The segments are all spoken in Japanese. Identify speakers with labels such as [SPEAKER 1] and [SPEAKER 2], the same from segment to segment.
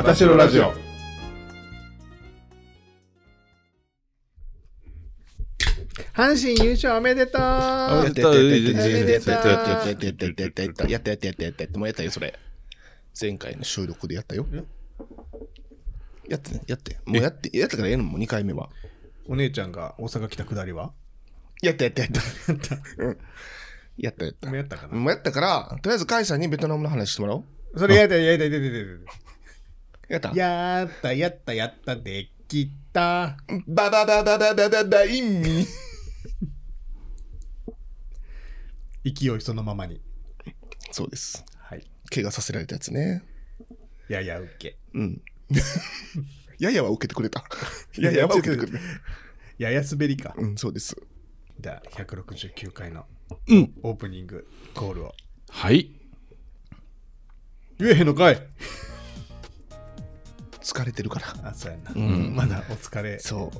[SPEAKER 1] あたしろラジオ。
[SPEAKER 2] 阪神優勝おめでとう
[SPEAKER 3] やったやったやったやったやったやったやったやったやったやったやったやったもうやったよそれ前回の収録でやったよやってねやってもうやってやったからええのもう2回目は
[SPEAKER 2] お姉ちゃんが大阪来たくだりは
[SPEAKER 3] やったやったやったうんやったやった
[SPEAKER 2] もうやったかな
[SPEAKER 3] もうやったからとりあえずカイさんにベトナムの話してもらおう
[SPEAKER 2] それやったやったやったやった
[SPEAKER 3] やった？
[SPEAKER 2] やったやったやったできた。
[SPEAKER 3] ババババババババインミ。
[SPEAKER 2] 勢いそのままに。
[SPEAKER 3] そうです。
[SPEAKER 2] はい。
[SPEAKER 3] 怪我させられたやつね。
[SPEAKER 2] やや受け。
[SPEAKER 3] うん。ややは 受けてくれた。ややは受けてくれた。
[SPEAKER 2] やや滑りか。
[SPEAKER 3] うんそうです。
[SPEAKER 2] じゃあ169回の
[SPEAKER 1] うん。
[SPEAKER 2] オープニングコールを。
[SPEAKER 1] はい。
[SPEAKER 2] 言えへんのかい
[SPEAKER 3] 疲れてるから
[SPEAKER 2] あそうやな、
[SPEAKER 3] ん
[SPEAKER 2] まだお疲れ
[SPEAKER 3] そう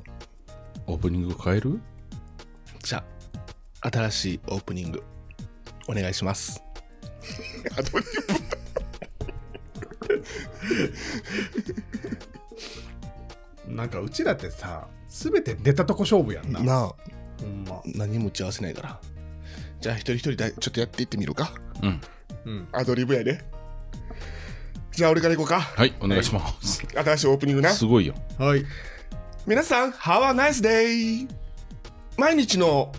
[SPEAKER 1] オープニング変える？
[SPEAKER 3] じゃあ、新しいオープニング、お願いします。アドリ
[SPEAKER 2] なんかうちらってさ全て出たとこ勝負やんな
[SPEAKER 3] ブなあ、
[SPEAKER 2] ほんま
[SPEAKER 3] 何も打ち合わせないから。じゃあ、一人一人だちょっとやっていってみるか。
[SPEAKER 1] うん。
[SPEAKER 2] うん
[SPEAKER 3] アドリブやで。じゃあ、俺から行こうか。
[SPEAKER 1] はい、お願いします。
[SPEAKER 3] 新しいオープニングな。
[SPEAKER 1] すごいよ。
[SPEAKER 2] はい
[SPEAKER 3] 皆さん、Have a nice day! 毎日の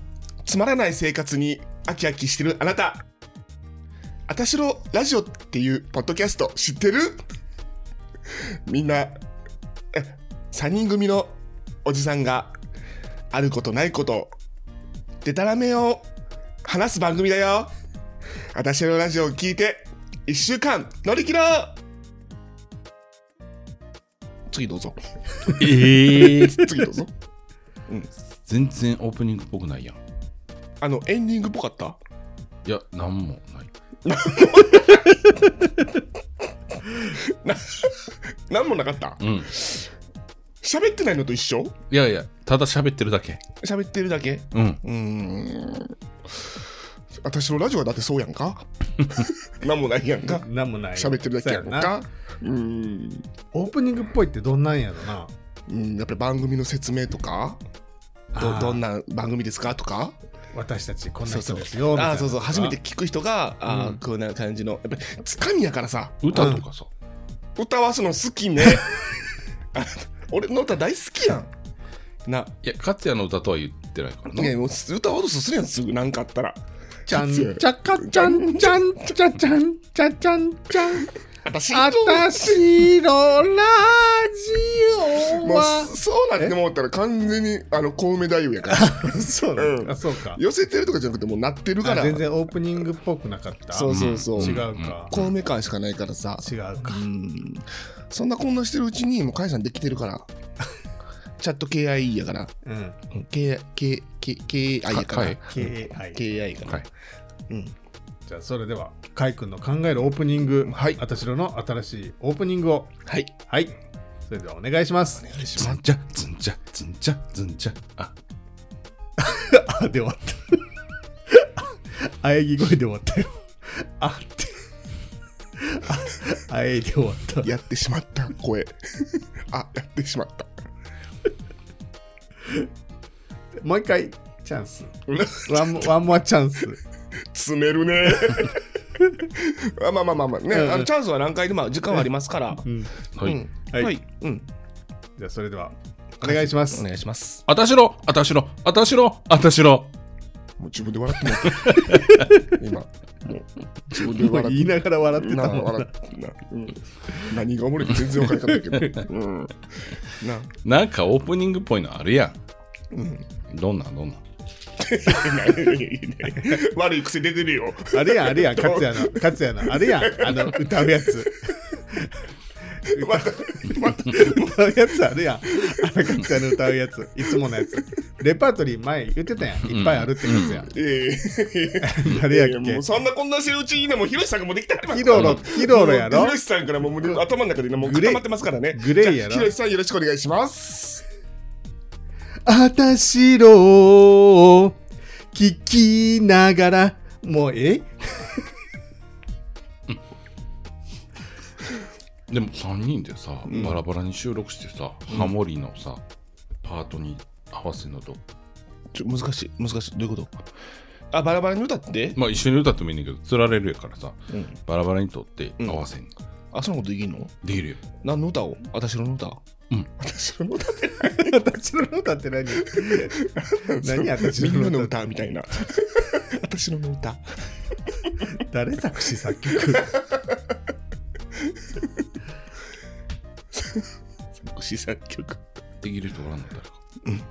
[SPEAKER 3] つまらない生活に飽き飽きしてるあなた。あたしろラジオっていうポッドキャスト知ってる？みんな、え、3人組のおじさんがあることないこと、でたらめを話す番組だよ。あたしろラジオを聞いて、1週間乗り切ろう次どうぞ。
[SPEAKER 1] ええ
[SPEAKER 3] 次どうぞ。
[SPEAKER 1] 全然オープニングっぽくないやん。
[SPEAKER 3] あの、エンディングっぽかった？
[SPEAKER 1] いや、なんもない。
[SPEAKER 3] なんもなかった？
[SPEAKER 1] うん。
[SPEAKER 3] 喋ってないのと一緒？
[SPEAKER 1] いやいや、ただ喋ってるだけ。
[SPEAKER 3] 喋ってるだけ？
[SPEAKER 1] うん。
[SPEAKER 3] うーん。私のラジオはだってそうやんか。なんもないやんか。
[SPEAKER 2] なんもない。
[SPEAKER 3] 喋ってるだけやんか。うーん。
[SPEAKER 2] オープニングっぽいってどんなんやろな。
[SPEAKER 3] うん、やっぱり番組の説明とかどどんな番組ですかとか。
[SPEAKER 2] 私たちこんな
[SPEAKER 3] そうそう。
[SPEAKER 2] 人ですよ
[SPEAKER 3] あーそうそう。初めて聞く人があー、
[SPEAKER 2] うん。
[SPEAKER 3] こんな感じのやっぱりつかみやからさ。
[SPEAKER 1] 歌とかさ。
[SPEAKER 3] 歌わすの好きね。あ俺の歌大好きやん。ない
[SPEAKER 1] や、勝也の歌とは言ってないからな。
[SPEAKER 3] ねもう歌おうとするやんすぐ。なんかあったら
[SPEAKER 2] ちゃんちゃかちゃんちゃんちゃちゃんちゃちゃんちゃん。
[SPEAKER 3] 私
[SPEAKER 2] あたしのラジオ
[SPEAKER 3] もう
[SPEAKER 2] は
[SPEAKER 3] そうなって思ったら完全にあの小梅太夫やから。
[SPEAKER 2] そうな
[SPEAKER 3] うん。
[SPEAKER 2] んあそうか。
[SPEAKER 3] 寄せてるとかじゃなくてもうなってるから。
[SPEAKER 2] あ全然オープニングっぽくなかった？
[SPEAKER 3] そうそうそう、
[SPEAKER 2] 違う
[SPEAKER 1] うん。
[SPEAKER 2] か
[SPEAKER 3] 小梅感しかないからさ。
[SPEAKER 2] 違うか。
[SPEAKER 3] うん。そんなこんなしてるうちにもう解散できてるから チャット KIE やから。
[SPEAKER 2] うん。
[SPEAKER 3] うん K K K KI やから。
[SPEAKER 1] か
[SPEAKER 2] KAI
[SPEAKER 3] KI かな、
[SPEAKER 1] はい。
[SPEAKER 3] うん。
[SPEAKER 2] じゃあそれではカイ君の考えるオープニング
[SPEAKER 3] はい。
[SPEAKER 2] あたしろの新しいオープニングを。
[SPEAKER 3] はい。
[SPEAKER 2] はい。それではお願いします。
[SPEAKER 3] お願いします。
[SPEAKER 1] ずんちゃ、ずんちゃ、ずんちゃ、ずんちゃ。あ、
[SPEAKER 2] あで終わった。あえぎ声で終わったよ。あって。ああえで終わった。
[SPEAKER 3] やってしまった声。あやってしまった
[SPEAKER 2] もう一回チャンス。ワンモワンモアチャンス。
[SPEAKER 3] 詰めるね。あまあまあまあまあね、
[SPEAKER 2] うんうん。
[SPEAKER 3] あのチャンスは何回でも時間はありますから、
[SPEAKER 2] うん。
[SPEAKER 1] はい。
[SPEAKER 3] うん。
[SPEAKER 2] はい。
[SPEAKER 3] はい、うん。
[SPEAKER 2] じゃあそれではお願いします。
[SPEAKER 3] お願いします。
[SPEAKER 1] あたしろ、あたしろ、あたしろ、あたしろ。
[SPEAKER 3] もう自分で笑ってもらって。今。もう自分で笑って。
[SPEAKER 2] 言いながら笑って
[SPEAKER 3] な
[SPEAKER 2] たもん
[SPEAKER 3] 笑ってな、うん、何がおもろいか全然分からなかったけど、うん、な、
[SPEAKER 1] なんかオープニングっぽいのあるや
[SPEAKER 3] うん、
[SPEAKER 1] ん。どんなんどんなん？
[SPEAKER 3] 悪い癖出てるよ。
[SPEAKER 2] あれやんあれやん勝也の勝也のあれやん。あの歌うやつ。
[SPEAKER 3] またまた。
[SPEAKER 2] 歌うやつあるやん。あの勝也の歌うやつ。いつものやつレパートリー前言ってたやん。いっぱいあるってやつやん、
[SPEAKER 3] ええ
[SPEAKER 2] 誰やっけ？
[SPEAKER 3] もうそんなこんなしてるうちにねもうひろしさんがもうできてはります
[SPEAKER 2] ヒロロヒロロやろ？
[SPEAKER 3] ひろしさんからもうもう頭の中でねもう
[SPEAKER 2] グレー。
[SPEAKER 3] 固まってますからね。
[SPEAKER 2] グレーやろ？
[SPEAKER 3] じゃあひろしさんよろしくお願いします。
[SPEAKER 2] あたしろを聞きながら。もうえ？
[SPEAKER 1] でも3人でさ、
[SPEAKER 3] うん。
[SPEAKER 1] バラバラに収録してさ、ハモリのさパートに合わせるのと
[SPEAKER 3] ちょ難しい難しい。どういうこと？あバラバラに歌って、
[SPEAKER 1] まあ一緒に歌ってもいいねんだけど釣られるやからさ
[SPEAKER 3] うん、
[SPEAKER 1] バラバラに撮って
[SPEAKER 3] うん。
[SPEAKER 1] 合わせん、
[SPEAKER 3] あそんなことできんの？
[SPEAKER 1] できるよ。
[SPEAKER 3] 何の歌を？私の歌？
[SPEAKER 1] うん。
[SPEAKER 3] 私の歌って
[SPEAKER 2] 私の歌って 何何私
[SPEAKER 3] の
[SPEAKER 2] の歌
[SPEAKER 3] 歌みたいな。私の歌。
[SPEAKER 2] 誰作詞作曲？
[SPEAKER 3] 作詞作曲。
[SPEAKER 1] できる人おらんの誰か。
[SPEAKER 3] うーん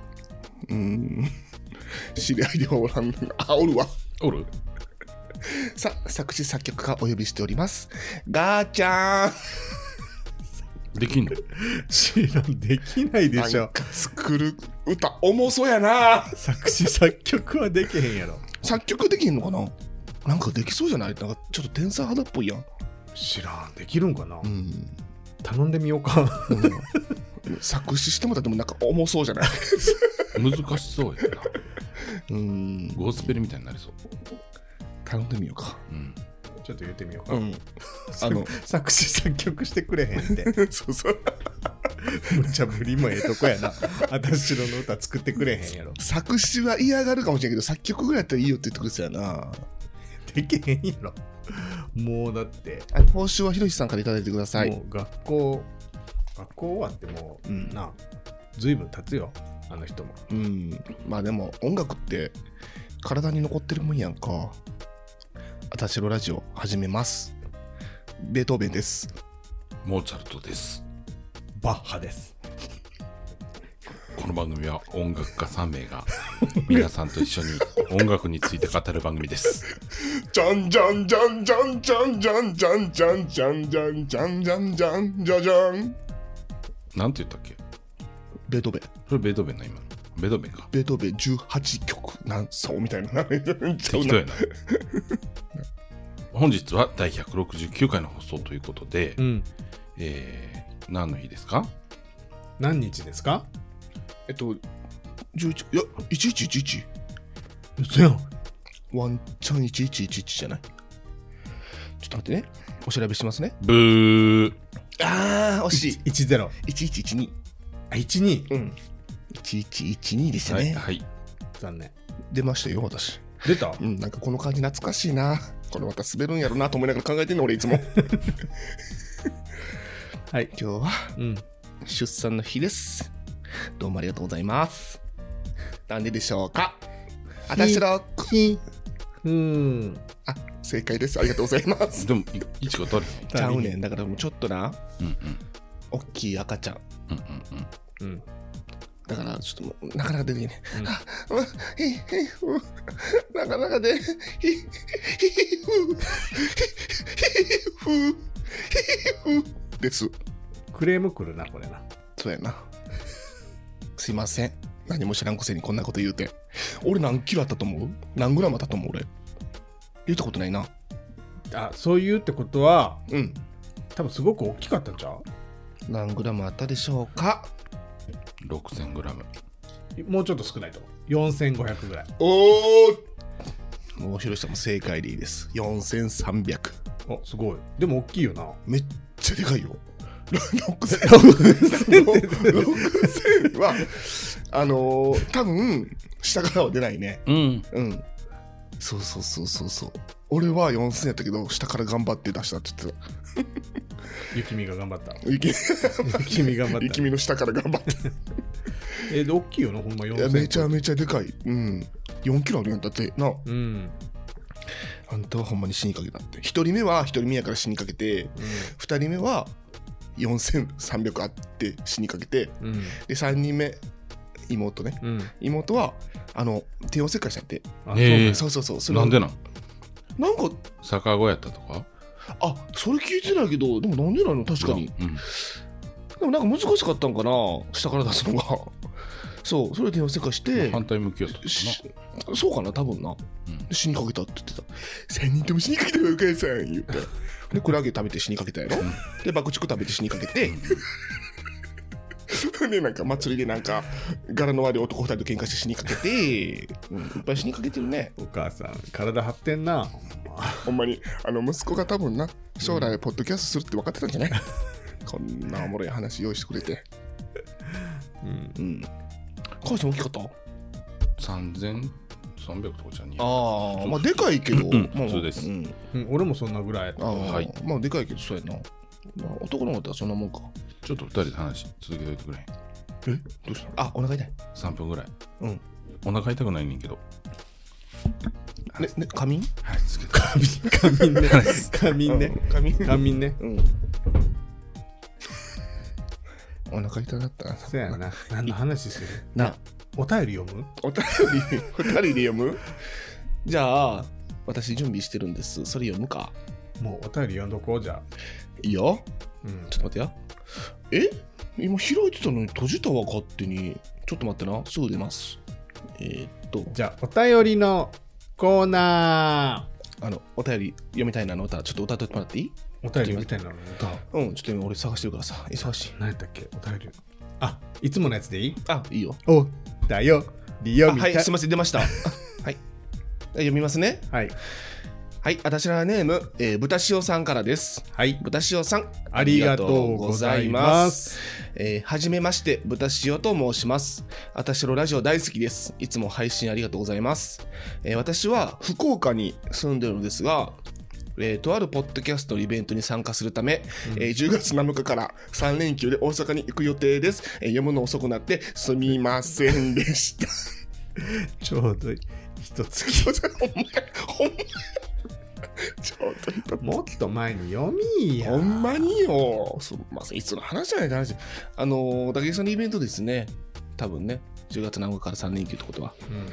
[SPEAKER 3] 知り合いではおらんのあおるわ。
[SPEAKER 1] おる？
[SPEAKER 3] さあ作詞作曲家お呼びしております。ガーちゃん。
[SPEAKER 1] できんの？
[SPEAKER 2] 知らんできないでしょ。
[SPEAKER 3] 作る歌。重そうやな。
[SPEAKER 2] 作詞作曲はできへんやろ。
[SPEAKER 3] 作曲できんのかな？なんかできそうじゃない？なんかちょっと天才肌っぽいやん。
[SPEAKER 2] 知らん。できるんかな、
[SPEAKER 3] うん。
[SPEAKER 2] 頼んでみようか。
[SPEAKER 3] うん。作詞してもらってもなんか重そうじゃない？
[SPEAKER 1] 難しそうやな。
[SPEAKER 3] うん。
[SPEAKER 1] ゴスペルみたいになりそう。
[SPEAKER 3] 頼んでみようか。
[SPEAKER 1] うん。
[SPEAKER 2] ちょっと言ってみようか、
[SPEAKER 3] うん。あの
[SPEAKER 2] 作詞作曲してくれへんって。
[SPEAKER 3] そうそう。
[SPEAKER 2] むちゃぶりもええとこやな。私の歌作ってくれへんやろ。
[SPEAKER 3] 作詞は嫌がるかもしれんけど作曲ぐらいやったらいいよって言ってくれてたよな。
[SPEAKER 2] できへんやろ。もうだって、
[SPEAKER 3] あ報酬はひろしさんからいただいてください。
[SPEAKER 2] もう学校学校終わってもう、
[SPEAKER 3] うん。
[SPEAKER 2] なずいぶん経つよあの人も。
[SPEAKER 3] うん。まあでも音楽って体に残ってるもんやんか。私のラジオ始めます。ベートーベンです。
[SPEAKER 1] モーツァルトです。
[SPEAKER 2] バッハです。
[SPEAKER 1] この番組は音楽家3名が 皆さんと一緒に音楽について語る番組です。
[SPEAKER 3] じゃんじゃんじゃんじゃんじゃんじゃんじゃんじゃんじゃんじゃんじゃんじゃんじゃんじゃじゃん
[SPEAKER 1] なんて言ったっけ？
[SPEAKER 3] ベートーベン。
[SPEAKER 1] それベートーベンな今の。ベートーベンか。
[SPEAKER 3] ベートーベン18曲何奏みたいな。
[SPEAKER 1] 適当やな。本日は第169回の放送ということで、
[SPEAKER 2] うん。
[SPEAKER 1] えー、何の日ですか？
[SPEAKER 2] 何日ですか？
[SPEAKER 3] えっと11いや1111
[SPEAKER 2] 嘘やん。
[SPEAKER 3] ワンチャン1111じゃない？ちょっと待ってね。お調べしますね。
[SPEAKER 1] ブー。
[SPEAKER 3] あー惜しい。
[SPEAKER 2] 10
[SPEAKER 3] 1112
[SPEAKER 2] あ12
[SPEAKER 3] うん。1112でしたね、
[SPEAKER 1] はい、はい、
[SPEAKER 2] 残念。
[SPEAKER 3] 出ましたよ私。
[SPEAKER 2] 出た？
[SPEAKER 3] うんなんかこの感じ懐かしいな。これまた滑るんやろなと思いながら考えてんの俺いつも。
[SPEAKER 2] はい。
[SPEAKER 3] 今日は
[SPEAKER 2] うん。
[SPEAKER 3] 出産の日です。どうもありがとうございます。なんででしょうか？私の
[SPEAKER 2] ひうん。
[SPEAKER 3] あ正解です。ありがとうございます。
[SPEAKER 1] でもい位置が取れへん。
[SPEAKER 3] ちゃうねん。だからもうちょっとな。
[SPEAKER 1] うんうん。
[SPEAKER 3] 大きい赤ちゃん。
[SPEAKER 1] うんうんうん
[SPEAKER 2] うん。
[SPEAKER 3] だからちょっともうなかなか出てきね。
[SPEAKER 2] うん。
[SPEAKER 3] なかなかでひひひふひふひふです
[SPEAKER 2] クレーム来るなこれな
[SPEAKER 3] そうやなすいません何も知らんくせにこんなこと言うて俺何キロあったと思う何グラムあったと思う俺言ったことないな
[SPEAKER 2] あそういうってことは
[SPEAKER 3] うん
[SPEAKER 2] 多分すごく大きかったんちゃう
[SPEAKER 3] 何グラムあったでしょうか
[SPEAKER 1] 6000g
[SPEAKER 2] もうちょっと少ないと思う。4500ぐらい。
[SPEAKER 3] おおもうひろしさんも正解でいいです。4300
[SPEAKER 2] おすごい。でも大きいよな。
[SPEAKER 3] めっちゃでかいよ。6000 6000はあのー、多分下からは出ないね。
[SPEAKER 1] うん。
[SPEAKER 3] うんそうそうそうそうそう。俺は4000やったけど下から頑張って出したって言って
[SPEAKER 2] 雪見が頑張った。
[SPEAKER 3] た雪
[SPEAKER 2] 雪見頑張った。
[SPEAKER 3] 雪見の下から頑張って
[SPEAKER 2] えーで大きいよなほんま
[SPEAKER 3] いや
[SPEAKER 2] 4000
[SPEAKER 3] めちゃめちゃでかい。うん。4キロあるやんだって。な。
[SPEAKER 2] うん。
[SPEAKER 3] あんたはほんまに死にかけたって。1人目は1人目やから死にかけて2人目は4300あって死にかけて
[SPEAKER 2] うん。うん
[SPEAKER 3] で3人目妹ね。
[SPEAKER 2] うん。
[SPEAKER 3] 妹はあの帝王切開したんやって。
[SPEAKER 2] あ
[SPEAKER 1] えー
[SPEAKER 3] そうそうそう。それ
[SPEAKER 1] なんでなん？
[SPEAKER 3] なんか
[SPEAKER 1] 逆子やったとか？
[SPEAKER 3] あそれ聞いてないけどでもなんでなの確かに。
[SPEAKER 1] うん
[SPEAKER 3] でもなんか難しかったんかな下から出すのが。そうそれで帝王切開して。
[SPEAKER 1] 反対向きやったのか
[SPEAKER 3] しそうかな多分な、
[SPEAKER 1] うん。
[SPEAKER 3] 死にかけたって言ってた。3人とも死にかけたよお母さん言って。でクラゲ食べて死にかけたやろ、で爆竹食べて死にかけて、で なんか祭りでなんか柄の悪い男2人と喧嘩して死にかけて、うん、いっぱい死にかけてるね。
[SPEAKER 2] お母さん体張ってんなほんま。
[SPEAKER 3] ほんまに。あの息子が多分な将来ポッドキャストするって分かってたんじゃない？こんなおもろい話用意してくれて。
[SPEAKER 2] うん。
[SPEAKER 3] うん。返しても大きかった
[SPEAKER 1] ？3300とかじゃ
[SPEAKER 3] ああ、まあでかいけど、
[SPEAKER 1] うん
[SPEAKER 3] まあ
[SPEAKER 1] 普通です。
[SPEAKER 3] うん、
[SPEAKER 2] うん俺もそんなぐらい
[SPEAKER 3] ああ、
[SPEAKER 1] はい。
[SPEAKER 3] まあでかいけどそうやな。まあ、男の子だったらそんなもんか。
[SPEAKER 1] ちょっと二人で話続けといてくれ
[SPEAKER 3] え？どうした？あ、お腹痛い。
[SPEAKER 1] 3分ぐらい。
[SPEAKER 3] うん。
[SPEAKER 1] お腹痛くないねんけど。
[SPEAKER 3] ね、ね、仮眠？
[SPEAKER 1] はいつけて
[SPEAKER 2] 仮眠ね。仮眠ね。
[SPEAKER 3] うん。仮眠。
[SPEAKER 2] 仮眠ね。
[SPEAKER 3] うん。お腹痛かったな。
[SPEAKER 2] そうやな。何の話する？
[SPEAKER 3] な、
[SPEAKER 2] お便り読む？
[SPEAKER 3] お便り、お便りで読む？じゃあ、私準備してるんです。それ読むか。
[SPEAKER 2] もうお便り読んどこうじゃあ
[SPEAKER 3] いいよ。
[SPEAKER 2] うん
[SPEAKER 3] ちょっと待ってや。え？今開いてたのに閉じたわ、勝手に。ちょっと待ってな。すぐ出ます。えー、っと、
[SPEAKER 2] じゃあお便りのコーナ
[SPEAKER 3] あの、お便り読みたいなの？歌、ちょっと歌ってもらっていい？
[SPEAKER 2] ーお便りみたいなの？歌
[SPEAKER 3] うん、ちょっと今俺探してるからさ、忙しい。
[SPEAKER 2] 何やったっけ？お便りあいつものやつでいい？
[SPEAKER 3] あ、いいよ。
[SPEAKER 2] おだよりよ
[SPEAKER 3] あはい、
[SPEAKER 2] みたい
[SPEAKER 3] すみません、出ました。あ はい。読みますね。
[SPEAKER 2] はい
[SPEAKER 3] はい、あたしらネーム、えー、豚塩さんからです。
[SPEAKER 2] はい
[SPEAKER 3] 豚塩さん、
[SPEAKER 2] ありがとうございます
[SPEAKER 3] えーはじめまして、豚塩と申します。あたしろラジオ大好きです。いつも配信ありがとうございます。えー私は福岡に住んでるのですが、えーとあるポッドキャストのイベントに参加するため、えー10月7日から3連休で大阪に行く予定です。えー読むの遅くなってすみませんでした。
[SPEAKER 2] ちょうど一月
[SPEAKER 3] ほんまやほんまや ちょっと
[SPEAKER 2] もっと前に読みや
[SPEAKER 3] ほんまによ。すんません、いつの話じゃないって話。あのー、竹内さんのイベントですね。多分ね。10月7日から3連休ってことは。
[SPEAKER 2] うん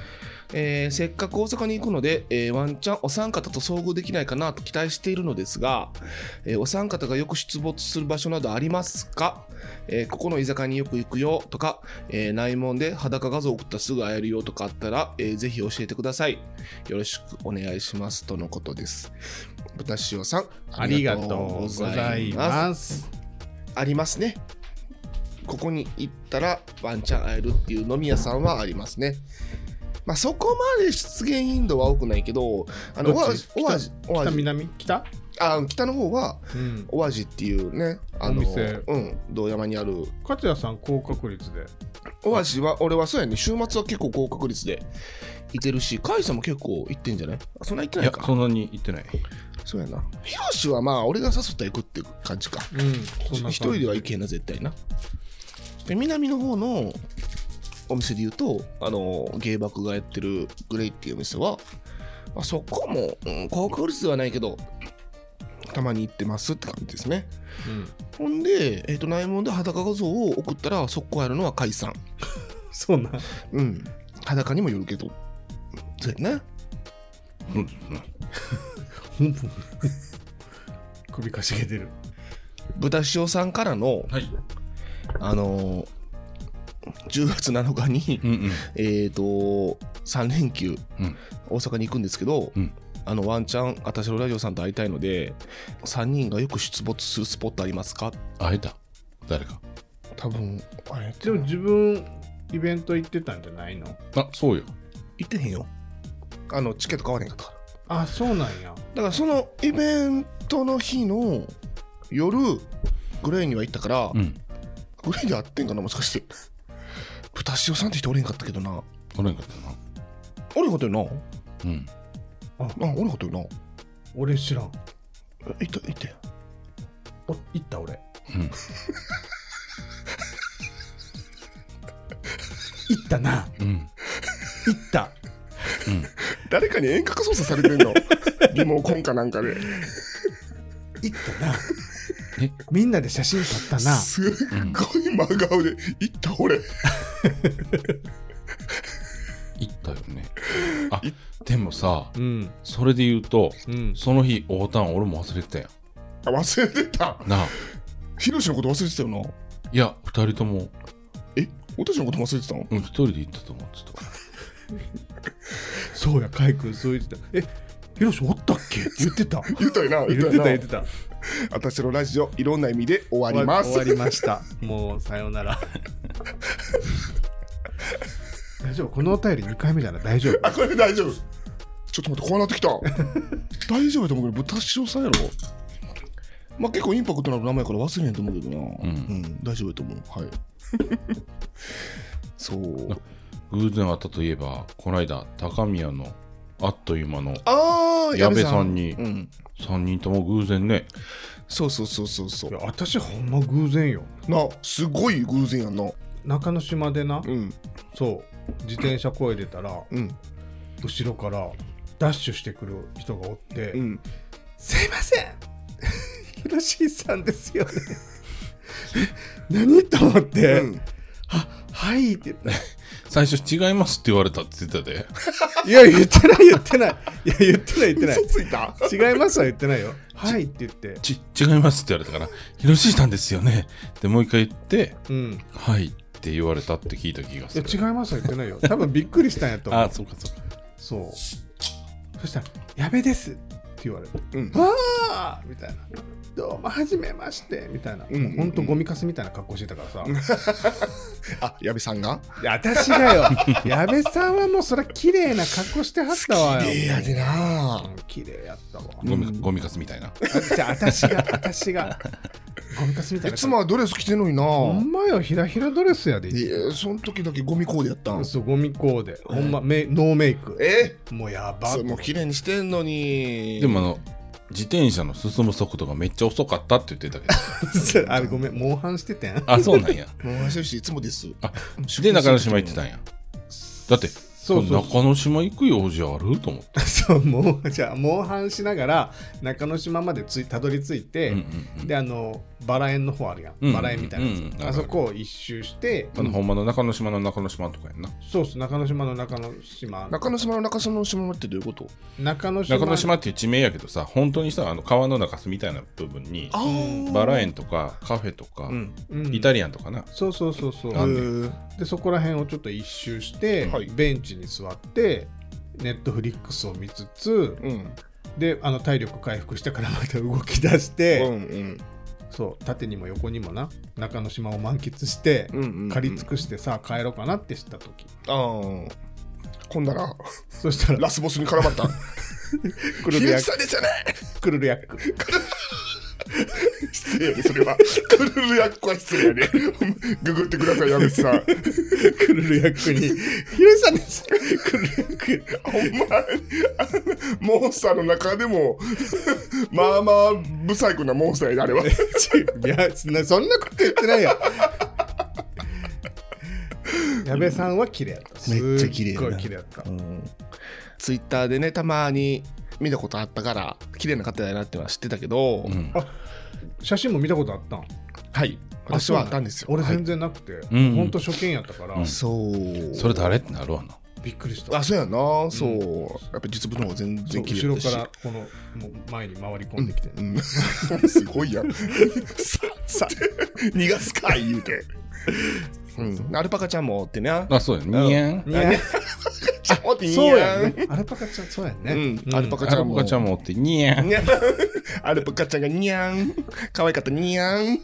[SPEAKER 3] えーせっかく大阪に行くので、えーワンチャンお三方と遭遇できないかなと期待しているのですが、えーお三方がよく出没する場所などありますか、えーここの居酒屋によく行くよとか、えー内門で裸画像を送ったらすぐ会えるよとかあったら、えーぜひ教えてください。よろしくお願いしますとのことです。豚塩さん、
[SPEAKER 2] ありがとうございます
[SPEAKER 3] ありますね。ここに行ったらワンチャン会えるっていう飲み屋さんはありますね。まあそこまで出現頻度は多くないけど、あの、
[SPEAKER 2] どっち？
[SPEAKER 3] お味、お
[SPEAKER 2] 北
[SPEAKER 3] 味、
[SPEAKER 2] 南？北？
[SPEAKER 3] あ、北の方は、
[SPEAKER 2] うん。
[SPEAKER 3] お味っていうね、あの、
[SPEAKER 2] お店。
[SPEAKER 3] うん、道山にある。
[SPEAKER 2] 勝谷さん高確率で。
[SPEAKER 3] お味は、俺はそうやね、週末は結構高確率で行ってるし、甲斐さんも結構行ってんじゃない？あそんな行って
[SPEAKER 1] い
[SPEAKER 3] ないか。
[SPEAKER 1] やそんなに言ってない。
[SPEAKER 3] そうやな。ヒロシはまあ、俺が誘ったら行くっていう感じか。
[SPEAKER 2] うんそんな感じ。
[SPEAKER 3] 一人では行けんな絶対な。で南の方のお店で言うとあの芸爆がやってるグレイっていうお店は、まあ、そこも、うん、高確率ではないけどたまに行ってますって感じですね。
[SPEAKER 2] うん。
[SPEAKER 3] ほんで、えー、と内門で裸画像を送ったら速攻やるのは甲斐さん
[SPEAKER 2] そうなん。
[SPEAKER 3] うん。裸にもよるけど。そうやね
[SPEAKER 1] そう
[SPEAKER 2] ん。首かしげてる。
[SPEAKER 3] 豚塩さんからの
[SPEAKER 1] はい。
[SPEAKER 3] あの10月7日に、
[SPEAKER 1] うんうん。
[SPEAKER 3] えっ、と3連休、
[SPEAKER 1] うん。
[SPEAKER 3] 大阪に行くんですけど、
[SPEAKER 1] うん。
[SPEAKER 3] あのワンチャン、あたしろラジオさんと会いたいので、3人がよく出没するスポットありますか？
[SPEAKER 1] 会えた？誰か。
[SPEAKER 3] 多分、あれ、
[SPEAKER 2] でも自分イベント行ってたんじゃないの？
[SPEAKER 1] あそうよ。
[SPEAKER 3] 行ってへんよ。あの、チケット買われへんかった。から。
[SPEAKER 2] あそうなんや。
[SPEAKER 3] だから、そのイベントの日の夜、グレイには行ったから、
[SPEAKER 1] うん。
[SPEAKER 3] グレイで会ってんかな、もしかして。豚塩さんって人おれんかったけどな。
[SPEAKER 1] おれんかったな。
[SPEAKER 3] おれんかったよな。
[SPEAKER 1] うん。
[SPEAKER 3] あ、おれんかったよな。
[SPEAKER 2] 俺知らん。
[SPEAKER 3] え行った、行って。
[SPEAKER 2] お行った俺。
[SPEAKER 1] うん。
[SPEAKER 2] 行ったな。
[SPEAKER 1] うん。
[SPEAKER 2] 行った。
[SPEAKER 3] 誰かに遠隔操作されてんの。リモコンかなんかで。
[SPEAKER 2] 行ったな。
[SPEAKER 1] え
[SPEAKER 2] みんなで写真撮ったな。
[SPEAKER 3] すっごい真顔で行った俺。
[SPEAKER 1] 行ったよね。あでもさ
[SPEAKER 2] うん。
[SPEAKER 1] それで言うと
[SPEAKER 2] うん。
[SPEAKER 1] その日会うたん俺も忘れてたや
[SPEAKER 3] あ忘れてた。
[SPEAKER 1] んなあ。
[SPEAKER 3] ヒロシのこと忘れてたよない
[SPEAKER 1] や二人とも。
[SPEAKER 3] え？俺たちのこと忘れてたの？
[SPEAKER 1] うん一人で行ったと思ってた。
[SPEAKER 2] そうやカイ君そう言ってた。えヒロシおったっけ？って言ってた
[SPEAKER 3] 言ったよな。
[SPEAKER 2] 言ってた言
[SPEAKER 3] よ
[SPEAKER 2] ってた。
[SPEAKER 3] な 私のラジオいろんな意味で終わります。
[SPEAKER 2] 終わりました。もうさようなら。大丈夫？このお便り2回目じゃない？大丈夫？
[SPEAKER 3] あこれ大丈夫。ちょっと待ってこうなってきた。大丈夫やと思うけど豚塩さんやろ？まあ結構インパクトのある名前やから忘れへんと思うけどな。
[SPEAKER 1] ん。
[SPEAKER 3] うん、大丈夫だと思う。はい。そう。
[SPEAKER 1] 偶然会ったといえばこの間高宮のあっという間の
[SPEAKER 3] ああ、
[SPEAKER 1] 矢部さんに
[SPEAKER 3] うん。
[SPEAKER 1] 3人とも偶然ね
[SPEAKER 3] そうそうそうそうそ
[SPEAKER 2] いうや。私ほんま偶然よ
[SPEAKER 3] な、すごい偶然やんな。
[SPEAKER 2] 中之島でな、
[SPEAKER 3] うん。
[SPEAKER 2] そう自転車こいでたら
[SPEAKER 3] うん。
[SPEAKER 2] 後ろからダッシュしてくる人がおって「
[SPEAKER 3] うん。
[SPEAKER 2] すいません ヒロシーさんですよね」何？と思って「
[SPEAKER 3] うん
[SPEAKER 2] ははい」って。言って
[SPEAKER 1] 最初違いますって言われたって言ってたで。
[SPEAKER 2] いや言ってない言ってない。いや言ってない言ってない。
[SPEAKER 3] 嘘ついた？
[SPEAKER 2] 違いますは言ってないよ。はいって言って。
[SPEAKER 1] ち違いますって言われたから「ヒロシーさんですよね」でもう一回言って
[SPEAKER 2] うん「
[SPEAKER 1] はい」って言われたって聞いた気が
[SPEAKER 2] い
[SPEAKER 1] する。
[SPEAKER 2] や違いますは言ってないよ。多分びっくりしたんやと思う。
[SPEAKER 1] あそうかそうか。
[SPEAKER 2] そう。そしたら「やべです」って言われて
[SPEAKER 3] うん「
[SPEAKER 2] わあ!」みたいな「どうもはじめまして」みたいな、
[SPEAKER 3] うんうんうん。
[SPEAKER 2] ほんとゴミかすみたいな格好してたからさ、
[SPEAKER 3] あ、矢部さんが？
[SPEAKER 2] いや私がよ。矢部さんはもうそりゃ綺麗な格好してはったわよ。
[SPEAKER 3] 綺麗やでな。
[SPEAKER 2] うん綺麗やったわ。
[SPEAKER 1] ゴミ,、
[SPEAKER 3] うん
[SPEAKER 1] ゴミかすみたいな。
[SPEAKER 2] あじゃあ私が私がゴミかすみたいな。
[SPEAKER 3] いつもはドレス着てんのにな。
[SPEAKER 2] ほんまよひらひらドレスやで
[SPEAKER 3] えー、その時だけゴミコーデやったん。
[SPEAKER 2] そうゴミコーデ。ほんまメノーメイク。
[SPEAKER 3] え？
[SPEAKER 2] もうやば
[SPEAKER 3] もう綺麗にしてんのに。
[SPEAKER 1] でもあの自転車の進む速度がめっちゃ遅かったって言ってたけど。
[SPEAKER 2] あれごめんモンハンしててん。
[SPEAKER 1] あそうなんや。
[SPEAKER 3] もう話してるしいつもです。
[SPEAKER 1] あで中之島行ってたんや。だって
[SPEAKER 2] そうそう。
[SPEAKER 1] 中之島行く用事ある？と思って。
[SPEAKER 2] そうもう じゃあモンハンしながら中之島までついたどり着いて、
[SPEAKER 1] うんうんうん
[SPEAKER 2] であのバラ園の方あるやん、
[SPEAKER 1] うん
[SPEAKER 2] バラ園みたいなやつ、
[SPEAKER 1] うんうん
[SPEAKER 2] あそこを一周して、
[SPEAKER 1] あの、ほんまの中之島の中之島とかやんな。
[SPEAKER 2] そうっす中之島の中之島。
[SPEAKER 3] 中之島の中之島ってどういうこと？
[SPEAKER 2] 中之島。
[SPEAKER 1] 中之島っていう地名やけどさ本当にさあの川の中州みたいな部分にバラ園とかカフェとか、
[SPEAKER 3] うん。
[SPEAKER 2] うん。
[SPEAKER 1] イタリアンとかな。
[SPEAKER 2] そうそうそうそう。
[SPEAKER 1] で。
[SPEAKER 2] そこら辺をちょっと一周して、
[SPEAKER 3] はい。
[SPEAKER 2] ベンチに座ってネットフリックスを見つつ
[SPEAKER 3] うん。
[SPEAKER 2] であの体力回復してからまた動き出して、
[SPEAKER 3] うんうん。
[SPEAKER 2] そう縦にも横にもな中之島を満喫して、
[SPEAKER 3] うんうん
[SPEAKER 2] 借り尽くしてさあ帰ろうかなって知った時。
[SPEAKER 3] ああほんなら
[SPEAKER 2] そしたら
[SPEAKER 3] ラスボスに絡まった。
[SPEAKER 2] クルルヤック
[SPEAKER 3] さんですよね。
[SPEAKER 2] クルルヤック
[SPEAKER 3] 失礼やでそれは。クルルヤックは失礼やでググってください矢部さん。
[SPEAKER 2] クルルヤックに「ヒロシさんです」クルルヤック
[SPEAKER 3] ほんまモンスターの中でもまあまあブサイクなモンスターやであれは。
[SPEAKER 2] ちいやそんなそんなこと言ってないよ。矢部さんは綺麗やった。
[SPEAKER 3] めっちゃ綺麗やな。
[SPEAKER 2] すっごい綺麗やった。
[SPEAKER 3] ツイッターでねたまに見たことあったから綺麗な方だなってのは知ってたけど、
[SPEAKER 1] うん
[SPEAKER 2] 写真も見たことあったん？
[SPEAKER 3] はい。私はあったんですよ。
[SPEAKER 2] 俺
[SPEAKER 3] はい。
[SPEAKER 2] 全然なくて、
[SPEAKER 1] うん
[SPEAKER 2] ほん。と初見やったから、
[SPEAKER 1] うん。
[SPEAKER 3] そう。
[SPEAKER 1] それ誰ってなるわな。
[SPEAKER 2] びっくりした。
[SPEAKER 3] あそうやな、そう。やっぱ実物の方が全然綺麗
[SPEAKER 2] 後ろからこのもう前に回り込んできて、
[SPEAKER 3] うん、すごいやん。ささ。逃がすかい言うて。うん、アルパカちゃんもおってね。
[SPEAKER 1] あそうやにやん。
[SPEAKER 2] いや
[SPEAKER 3] パカちゃんもおって
[SPEAKER 2] そうや
[SPEAKER 3] ん
[SPEAKER 2] ね。アルパカちゃんそうやね、
[SPEAKER 3] うん。アルパカ
[SPEAKER 1] アルパカちゃんもおってにやん
[SPEAKER 3] にゃんアルパカちゃんがにゃん。可愛かったにゃん。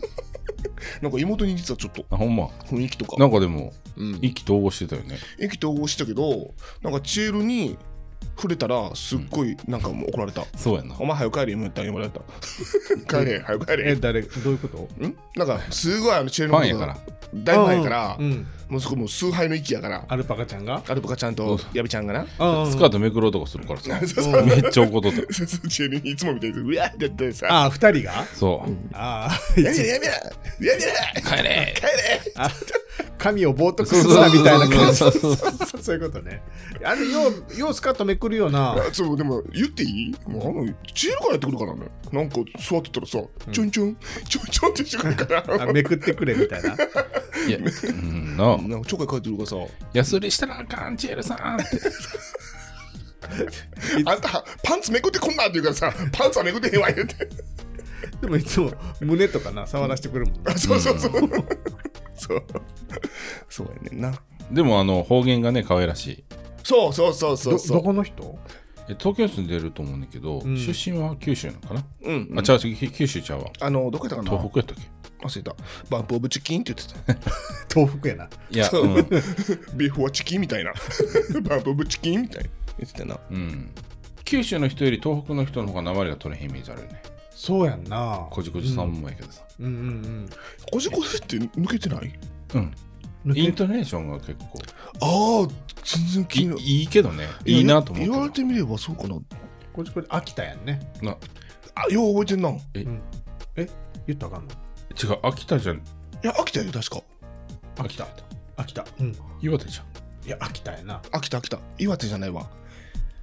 [SPEAKER 3] なんか妹に実はちょっと
[SPEAKER 1] あほんま。
[SPEAKER 3] 雰囲気とか。
[SPEAKER 1] なんかでも
[SPEAKER 3] うん、
[SPEAKER 1] 意気投合してたよね。
[SPEAKER 3] 意気投合したけど、なんかチエルに触れたらすっごいなんかもう怒られた。
[SPEAKER 1] そうやな。
[SPEAKER 3] お前早く帰れ言ったら言われた。帰れ、早く帰
[SPEAKER 2] え
[SPEAKER 3] れ。
[SPEAKER 2] 誰？どういうこと？
[SPEAKER 3] ん？なんかすごいあのチエルのこと
[SPEAKER 1] ファンやから。
[SPEAKER 3] だいぶ前やから、
[SPEAKER 2] うん、
[SPEAKER 3] もうそこもう崇拝の域やから、
[SPEAKER 2] アルパカちゃんが？
[SPEAKER 3] アルパカちゃんとヤビちゃんがな、
[SPEAKER 2] あ
[SPEAKER 1] スカートめくろうとかするからさ。
[SPEAKER 3] そうそう
[SPEAKER 1] めっちゃ怒っとった。
[SPEAKER 3] そうそうチエルにいつもみたいに、うわーってやってさ、
[SPEAKER 2] あ二人が？
[SPEAKER 1] そう。
[SPEAKER 2] ああ
[SPEAKER 3] やめろやめろやめろ。
[SPEAKER 1] 帰れ。
[SPEAKER 3] 帰れ。
[SPEAKER 2] あ神を冒涜するなみたいな感じ。
[SPEAKER 1] そうそうそう
[SPEAKER 2] そう。そういうことね。あれようようスカートめくるよな。
[SPEAKER 3] あそうでも言っていい？もうあのチエルからやってくるからね。なんか座ってたらさ、ちょんちょんちょんちょんってしてくるから。
[SPEAKER 2] あめくってくれみたいな。い
[SPEAKER 1] やうんな
[SPEAKER 3] なんかちょかい書いてるからさ。
[SPEAKER 1] やすりしたらあかんチエルさんって。
[SPEAKER 3] あんたパンツめくってこんなんって言うからさパンツはめくってへんわ言うて。
[SPEAKER 2] でもいつも胸とかな触らせてくるもん
[SPEAKER 3] そうそうそう、そう。そうやねんな。
[SPEAKER 1] でもあの方言がね可愛らしい
[SPEAKER 3] そうそうそうそう
[SPEAKER 2] どど
[SPEAKER 3] そう
[SPEAKER 2] この人？
[SPEAKER 1] え東京住んでると思うんだけど、
[SPEAKER 2] ん。
[SPEAKER 1] 出身は九州なのかな、
[SPEAKER 3] うん、うん。
[SPEAKER 1] あ違う九州ちゃうわ。
[SPEAKER 3] あのどこやったかな？
[SPEAKER 1] 東北やったっけ？
[SPEAKER 3] 忘れた。バンプオブチキンって言ってた。
[SPEAKER 2] 東北やな。い
[SPEAKER 1] や、
[SPEAKER 3] そう。
[SPEAKER 1] うん、
[SPEAKER 3] ビーフはチキンみたいな。バンプオブチキンみたいな。言ってたな。
[SPEAKER 1] うん。九州の人より東北の人の方が鉛が取れへんイメージあるよね。
[SPEAKER 2] そうやんな。
[SPEAKER 1] こじこじさんもやけどさ。
[SPEAKER 2] うん。うん
[SPEAKER 3] こじこじって抜けてない？
[SPEAKER 1] うん。
[SPEAKER 2] うん
[SPEAKER 1] イントネーションが結構。
[SPEAKER 3] ああ全然気
[SPEAKER 1] い
[SPEAKER 3] に
[SPEAKER 1] いいけどね。いいなと思って
[SPEAKER 3] 言われ
[SPEAKER 1] た。
[SPEAKER 3] てみればそうかな。
[SPEAKER 2] こじこじ秋田やんね。
[SPEAKER 1] な。
[SPEAKER 3] あよう覚えてんな。
[SPEAKER 2] うん。え？言ったらあかんの？
[SPEAKER 3] い
[SPEAKER 1] 違う、秋田じゃん。
[SPEAKER 3] や秋田よ確か。
[SPEAKER 2] 秋田。秋田。うん。
[SPEAKER 1] 岩手じゃん。
[SPEAKER 2] いや秋田やな。
[SPEAKER 3] 秋田秋田。岩手じゃないわ。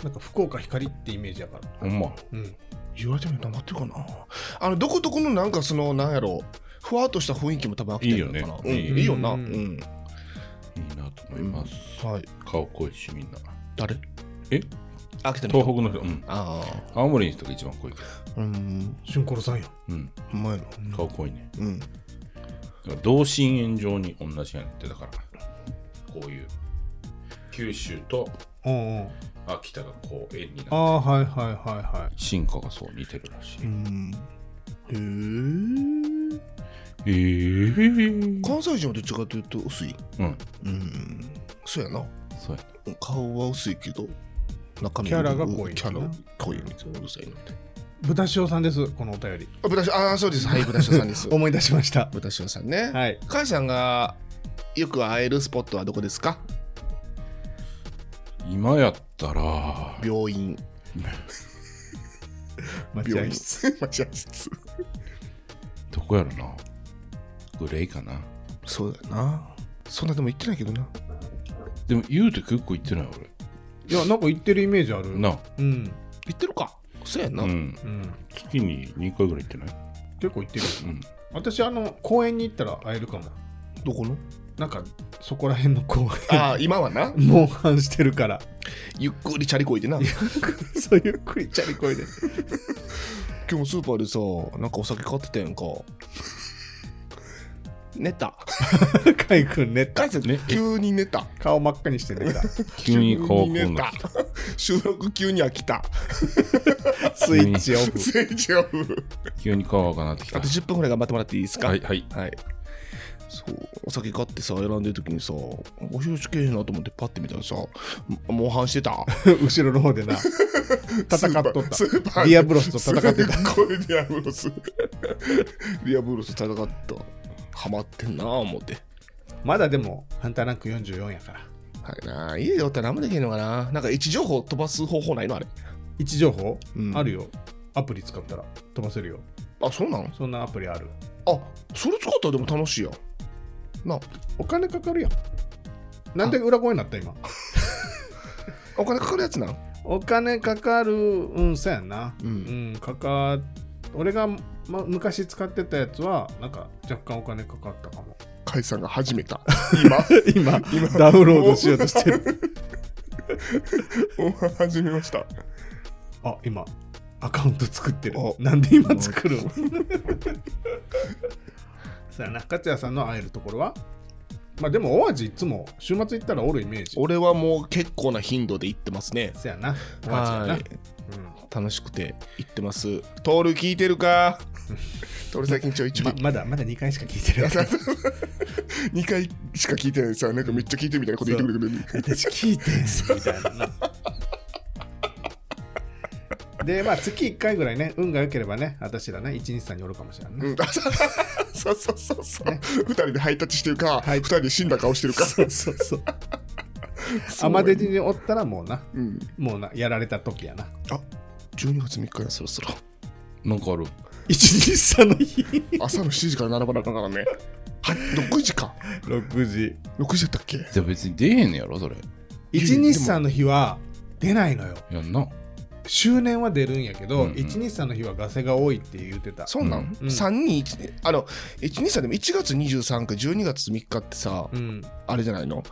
[SPEAKER 2] なんか福岡光ってイメージやから。
[SPEAKER 1] ほんま。
[SPEAKER 2] うん。
[SPEAKER 3] 言われてみればなってるかな。あのどこどこのなんかそのなんやろ。ふわっとした雰囲気も多分秋田やのかな。い
[SPEAKER 1] いよね。
[SPEAKER 3] うん、
[SPEAKER 1] いい
[SPEAKER 3] いいよな。
[SPEAKER 2] う
[SPEAKER 3] うんん、
[SPEAKER 1] いいなと思います。
[SPEAKER 3] はい。
[SPEAKER 1] 顔濃いし、みんな。
[SPEAKER 3] 誰？
[SPEAKER 1] え？
[SPEAKER 3] 秋田の人
[SPEAKER 1] 東北の人、うん。
[SPEAKER 3] ああ。
[SPEAKER 1] 青森の人が一番濃い。け
[SPEAKER 3] うん。
[SPEAKER 2] 春コロさんや。
[SPEAKER 1] ど。うん。
[SPEAKER 3] ほんまやな。
[SPEAKER 1] 顔濃いね。
[SPEAKER 3] うん。
[SPEAKER 1] 同心円状に同じやねんって、だから、こういう。九州と
[SPEAKER 2] うんう。ん
[SPEAKER 1] 秋田がこう円になって。
[SPEAKER 2] ああはいはいはいはい。
[SPEAKER 1] 進化がそう似てるらしい。
[SPEAKER 3] うん。へえ
[SPEAKER 1] えー、
[SPEAKER 3] 関西人はどっちかというと薄い。
[SPEAKER 1] うん。
[SPEAKER 3] うん。そうやな。
[SPEAKER 1] そうや。
[SPEAKER 3] 顔は薄いけど中身
[SPEAKER 2] キャラが濃い
[SPEAKER 3] キャラ濃いみたいなうるさい
[SPEAKER 2] 豚塩さんですこのお便り。
[SPEAKER 3] あ豚塩ああそうです。はい豚塩さんです。
[SPEAKER 2] 思い出しました。
[SPEAKER 3] 豚塩さんね。
[SPEAKER 2] はい。
[SPEAKER 3] 母さんがよく会えるスポットはどこですか？
[SPEAKER 1] 今やったら、
[SPEAKER 3] 病院。
[SPEAKER 2] 待合室。
[SPEAKER 3] 待合室。
[SPEAKER 1] どこやろな。グレイかな。
[SPEAKER 3] そうだよな。そんなでも言ってないけどな。
[SPEAKER 1] でも言うて結構言ってない
[SPEAKER 2] いやなんか言ってるイメージある。
[SPEAKER 1] 俺。な。
[SPEAKER 2] うん。
[SPEAKER 3] 言ってるか。そうやんな、
[SPEAKER 1] うん。
[SPEAKER 2] うん。
[SPEAKER 1] 月に2回ぐらい行ってない？
[SPEAKER 2] 結構言ってる。
[SPEAKER 1] うん。
[SPEAKER 2] 私あの公園に行ったら会えるかも。
[SPEAKER 3] どこの？
[SPEAKER 2] なんかそこら辺の公
[SPEAKER 3] ああ今はな。
[SPEAKER 2] 園 モンハンしてるから。
[SPEAKER 3] ゆっくりチャリこいでな。
[SPEAKER 2] そうゆっくりチャリこいで。
[SPEAKER 3] 今日もスーパーでさなんかお酒買ってたやんか寝た。
[SPEAKER 2] カイ君寝た。
[SPEAKER 3] カイさん
[SPEAKER 1] ね。
[SPEAKER 3] 急に寝た。
[SPEAKER 2] 顔真っ赤にして寝た
[SPEAKER 1] 急に顔こう
[SPEAKER 3] 急に寝
[SPEAKER 1] な
[SPEAKER 3] た。収録急に飽きた。
[SPEAKER 2] スイッチオフ。
[SPEAKER 3] スイッチオフ。
[SPEAKER 1] 急に顔赤なってきた。
[SPEAKER 3] あと。10分ぐらい頑張ってもらっていいですか？
[SPEAKER 1] はいはい。
[SPEAKER 3] はい。そう、お酒買ってさ、選んでる時にさ、お昼つけへんなと思ってパッて見たらさ、もモンハンしてた。
[SPEAKER 2] 後ろの方でな戦っとった。
[SPEAKER 3] スーパー
[SPEAKER 2] ディアブロスと戦ってた。
[SPEAKER 3] すっごいディアブロス。ディアブロス戦った。ハマってんなぁ思って。
[SPEAKER 2] まだでもハンターランク44やから。
[SPEAKER 3] はいな家でおったら何もできへんのかな。なんか位置情報飛ばす方法ないのあれ。
[SPEAKER 2] 位置情報、
[SPEAKER 3] うん。
[SPEAKER 2] あるよ。アプリ使ったら。飛ばせるよ。
[SPEAKER 3] あ、そうなん
[SPEAKER 2] そんなアプリある。
[SPEAKER 3] あ、それ使ったらでも楽しいやん。なあ。
[SPEAKER 2] お金かかるやん。なんで裏声になった今？
[SPEAKER 3] お金かかるやつなん？
[SPEAKER 2] お金かかるうんそうやんな。
[SPEAKER 3] う。
[SPEAKER 2] うんんかか俺が、ま、昔使ってたやつはなんか若干お金かかったかも。
[SPEAKER 3] カイさんが始めた。今、
[SPEAKER 2] 今。
[SPEAKER 3] 今。
[SPEAKER 2] ダウンロードしようとしてる。
[SPEAKER 3] 始めました。
[SPEAKER 2] あ今。アカウント作ってる。
[SPEAKER 3] あ。
[SPEAKER 2] なんで今作るの？そうやな。勝也さんの会えるところは？まあでも大味いつも週末行ったらおるイメージ。
[SPEAKER 3] 俺はもう結構な頻度で行ってますね。
[SPEAKER 2] そうやな。大味やな、
[SPEAKER 3] はい。楽しくて行ってます。トール聞いてるか？トール最近ちょいちょい。
[SPEAKER 2] うんままだまだ2回しか聞いてる
[SPEAKER 3] 2回しか聞いてないさ、なんかめっちゃ聞いてるみたいなこと言ってくれるのに。
[SPEAKER 2] 私聞いてんみたいななでまあ月1回ぐらいね運が良ければね私らね123におるかもしれないね
[SPEAKER 3] うん、そうそうそうそう。
[SPEAKER 2] ね
[SPEAKER 3] 二人でハイタッチしてるか、
[SPEAKER 2] はい
[SPEAKER 3] 二人で死んだ顔してるか。
[SPEAKER 2] そうそうそうアマデジにおったらもうな
[SPEAKER 3] うん。
[SPEAKER 2] もうなやられた時やな
[SPEAKER 3] あ、12月3日やそろそろ。
[SPEAKER 1] なんかある。
[SPEAKER 2] 123の日
[SPEAKER 3] 朝の7時から並ばなあかんからね。はい、6時か。
[SPEAKER 2] 6時
[SPEAKER 3] 6時やったっけ？
[SPEAKER 1] じゃあ別に出へんのやろ、それ。
[SPEAKER 2] 123の日は出ないのよ
[SPEAKER 1] やんな。
[SPEAKER 2] 周年は出るんやけど、
[SPEAKER 1] うんうん。
[SPEAKER 2] 123の日はガセが多いって言ってた。
[SPEAKER 3] そうなん、
[SPEAKER 2] うん。
[SPEAKER 3] 3人1あの123でも1月23か12月3日ってさ、
[SPEAKER 2] うん。
[SPEAKER 3] あれじゃないの？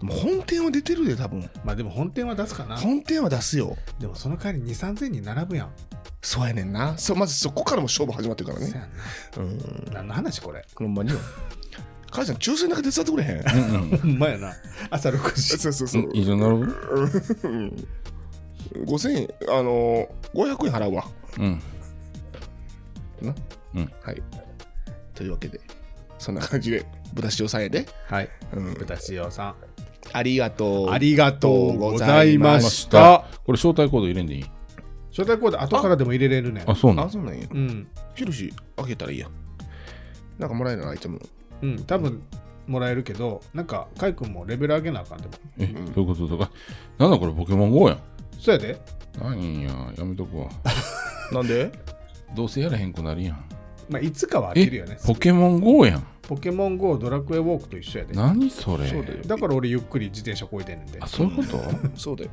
[SPEAKER 3] 本店は出てるで多分。
[SPEAKER 2] まあでも本店は出すかな。
[SPEAKER 3] 本店は出すよ。
[SPEAKER 2] でもその代わり2 3 0 0 0に並ぶやん。
[SPEAKER 3] そうやねんな。そまずそこからも勝負始まってるからね。
[SPEAKER 2] そうや
[SPEAKER 3] うん。
[SPEAKER 2] な何の話これ？
[SPEAKER 3] ほんまによ。母ちゃん抽選だけ手伝ってくれへん。
[SPEAKER 1] うん
[SPEAKER 2] まやな。朝6時。
[SPEAKER 3] そうそうそう。
[SPEAKER 1] うん。一緒になる？
[SPEAKER 3] うん5000円あのー、500円払うわ。
[SPEAKER 1] うん。
[SPEAKER 3] な？
[SPEAKER 1] うん。
[SPEAKER 3] はい。というわけでそんな感じで豚塩さんやで、
[SPEAKER 2] はい。
[SPEAKER 3] うん、
[SPEAKER 2] 豚塩さん。
[SPEAKER 3] ありがとう
[SPEAKER 2] ありがとうございまし
[SPEAKER 3] た。
[SPEAKER 2] た
[SPEAKER 1] これ招待コード入れんでいい？
[SPEAKER 2] 招招待コード後からでも入れれるね。ん
[SPEAKER 1] あそうなの
[SPEAKER 3] あそうなんや。
[SPEAKER 2] うん。
[SPEAKER 3] ヒロシ開けたらいいやなんかもらえるのアイテム。
[SPEAKER 2] うん。多分もらえるけどなんかカイ君もレベル上げなあかんでも。
[SPEAKER 1] えそういうこと？とかなんだこれポケモン GO やん
[SPEAKER 2] そうやで。
[SPEAKER 1] なんや。やめとくわ。
[SPEAKER 3] なんで？
[SPEAKER 1] どうせやらへんくなるやん。
[SPEAKER 2] まあいつかは飽きるよね。
[SPEAKER 1] え？ポケモン GO やん。
[SPEAKER 2] ポケモン GO ドラクエウォークと一緒やで。
[SPEAKER 1] 何それ？
[SPEAKER 3] そうだよ。
[SPEAKER 2] だから俺ゆっくり自転車こいでんねんで。
[SPEAKER 1] あそういうこと？
[SPEAKER 3] そうだよ。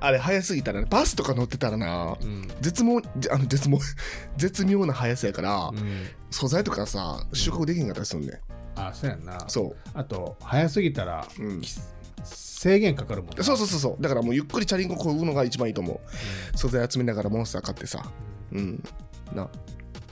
[SPEAKER 3] あれ早すぎたらね。バスとか乗ってたらな
[SPEAKER 2] うん。
[SPEAKER 3] 絶妙じあの絶妙 絶妙な速さやから、
[SPEAKER 2] うん。
[SPEAKER 3] 素材とかさ収穫できへんかったりするね
[SPEAKER 2] あそうやんな。
[SPEAKER 3] そ
[SPEAKER 2] あと早すぎたら
[SPEAKER 3] う、うん、
[SPEAKER 2] 制限かかるもんな。
[SPEAKER 3] そうそうそうそう。だからもうゆっくりチャリンコこぐのが一番いいと思う。素材集めながらモンスター買ってさ。うん。な。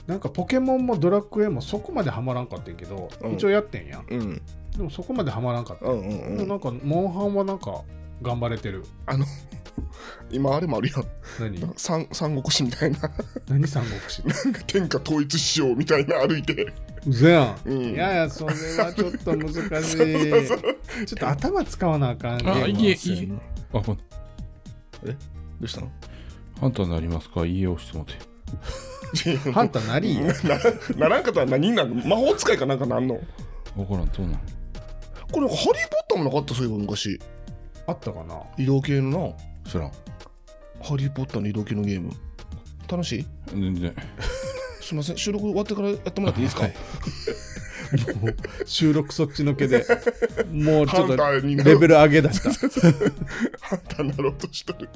[SPEAKER 2] なんかポケモンもドラクエもそこまでハマらんかったんやけど、
[SPEAKER 3] うん。
[SPEAKER 2] 一応やってんやん。
[SPEAKER 3] うん。
[SPEAKER 2] でもそこまでハマらんかった、
[SPEAKER 3] うんうんうん。
[SPEAKER 2] でもなんかモンハンはなんか頑張れてる。
[SPEAKER 3] あの 今あれもあるやん。
[SPEAKER 2] 何？
[SPEAKER 3] 三三国志みたいな。
[SPEAKER 2] 何三国志？
[SPEAKER 3] なんか天下統一しようみたいな歩いて
[SPEAKER 2] うぜやん、
[SPEAKER 3] うん。
[SPEAKER 2] いやいやそれはちょっと難しい。ちょっと頭使わなあかん。
[SPEAKER 1] あ
[SPEAKER 2] ゲーム
[SPEAKER 1] いえいえあほん。
[SPEAKER 3] どうしたの？
[SPEAKER 1] ハンターなりますか？いいえ押してもて。
[SPEAKER 2] ハンターなり？よ
[SPEAKER 3] なならんかったら何になる？の魔法使いかなんかなんの？
[SPEAKER 1] わからんどうなん？
[SPEAKER 3] これハリー・ポッターもなかった？そういえば昔。
[SPEAKER 2] あったかな？
[SPEAKER 3] 移動系の
[SPEAKER 1] 知らん。
[SPEAKER 3] なハリー・ポッターの移動系のゲーム。楽しい？
[SPEAKER 1] 全然
[SPEAKER 3] すいません。収録終わってからやってもらっていいですか、
[SPEAKER 1] はい。
[SPEAKER 2] もう収録そっちのけで もうちょっとレベル上げだした。
[SPEAKER 3] ハンターになろうとしてる。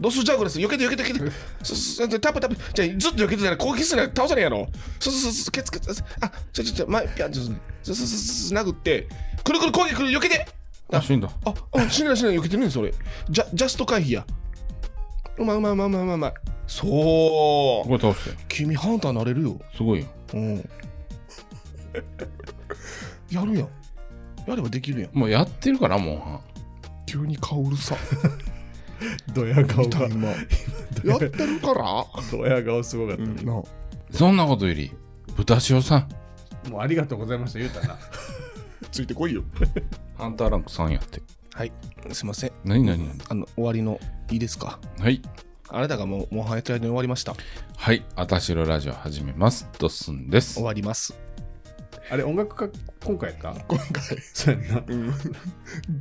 [SPEAKER 3] ドスジャグレス避けて避けて避けて。タップタップ。じゃあずっと避けてたら攻撃するな倒さないやろ。そうそうそうケツケツあちょちょちょ前ピャンちょっとそうそうそうそう殴って。くるくる攻撃くる避けて。
[SPEAKER 1] あ死んだ。
[SPEAKER 3] ああ死んだ死んだ。避けてるねそれ。ジャジャスト回避やうまいうまいうまいうまいうまいうまいそう。
[SPEAKER 1] これ倒して。
[SPEAKER 3] 君ハンターなれるよ。
[SPEAKER 1] すごいよ。
[SPEAKER 3] うん。やるやん。やればできるやん。
[SPEAKER 1] もうやってるからもう。は
[SPEAKER 3] 急に顔うるさ。
[SPEAKER 2] ドヤ顔が。
[SPEAKER 3] 見た今。やってるから。
[SPEAKER 2] ドヤ顔すごかったね、
[SPEAKER 3] な
[SPEAKER 1] そんなことより豚塩さん。
[SPEAKER 2] もうありがとうございました言うたな
[SPEAKER 3] ついてこいよ。
[SPEAKER 1] ハンターランク3やって
[SPEAKER 3] はい。すいません。
[SPEAKER 1] 何何何？
[SPEAKER 3] あの終わりのいいですか？
[SPEAKER 1] はい。
[SPEAKER 3] あなたがもうもう早くに終わりました。
[SPEAKER 1] はい。あたしろラジオ始めます。ドッスンです。
[SPEAKER 3] 終わります。
[SPEAKER 2] あれ音楽家今回やった？
[SPEAKER 3] 今回。
[SPEAKER 2] そうやんな。
[SPEAKER 3] うん。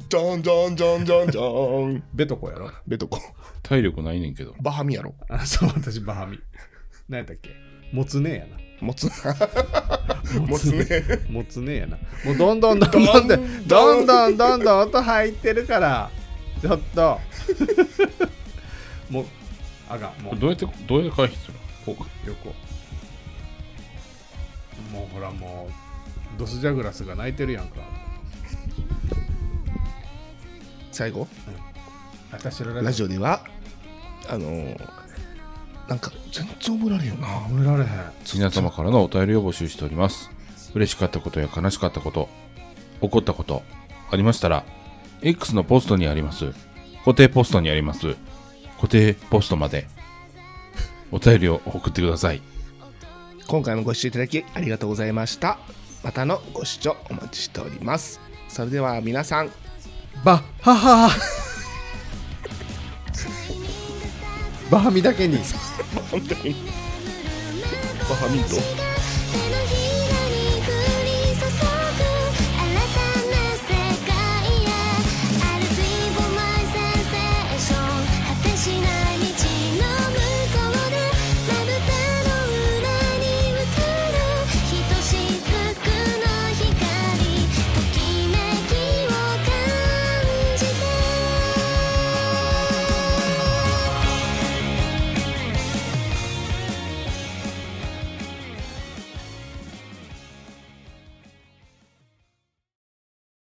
[SPEAKER 3] じゃんじゃんじゃんじゃんじゃん
[SPEAKER 2] ベトコやろ？
[SPEAKER 3] ベトコ
[SPEAKER 1] 体力ないねんけど。
[SPEAKER 3] バハミやろ。
[SPEAKER 2] あそう私バハミ。何やったっけ？もつねえやな。
[SPEAKER 3] 持つ持つね。
[SPEAKER 2] もつねやな。もうどんどんどんどんでどんどんどんどん音入ってるからちょっともうあかんもう
[SPEAKER 1] どうやってどうやって回避するのこうか
[SPEAKER 2] 横もうほらもうドスジャグラスが泣いてるやんか
[SPEAKER 3] 最後
[SPEAKER 2] 私の
[SPEAKER 3] ラジオではあのーなんか全然覚えられんよな。
[SPEAKER 2] 覚えられへん。
[SPEAKER 1] 皆様からのお便りを募集しております。嬉しかったことや悲しかったこと起こったことありましたら X のポストにあります固定ポストにあります固定ポストまでお便りを送ってください。
[SPEAKER 3] 今回もご視聴いただきありがとうございました。またのご視聴お待ちしております。それでは皆さん。
[SPEAKER 2] バッハハバハミだけ
[SPEAKER 3] に。バハミント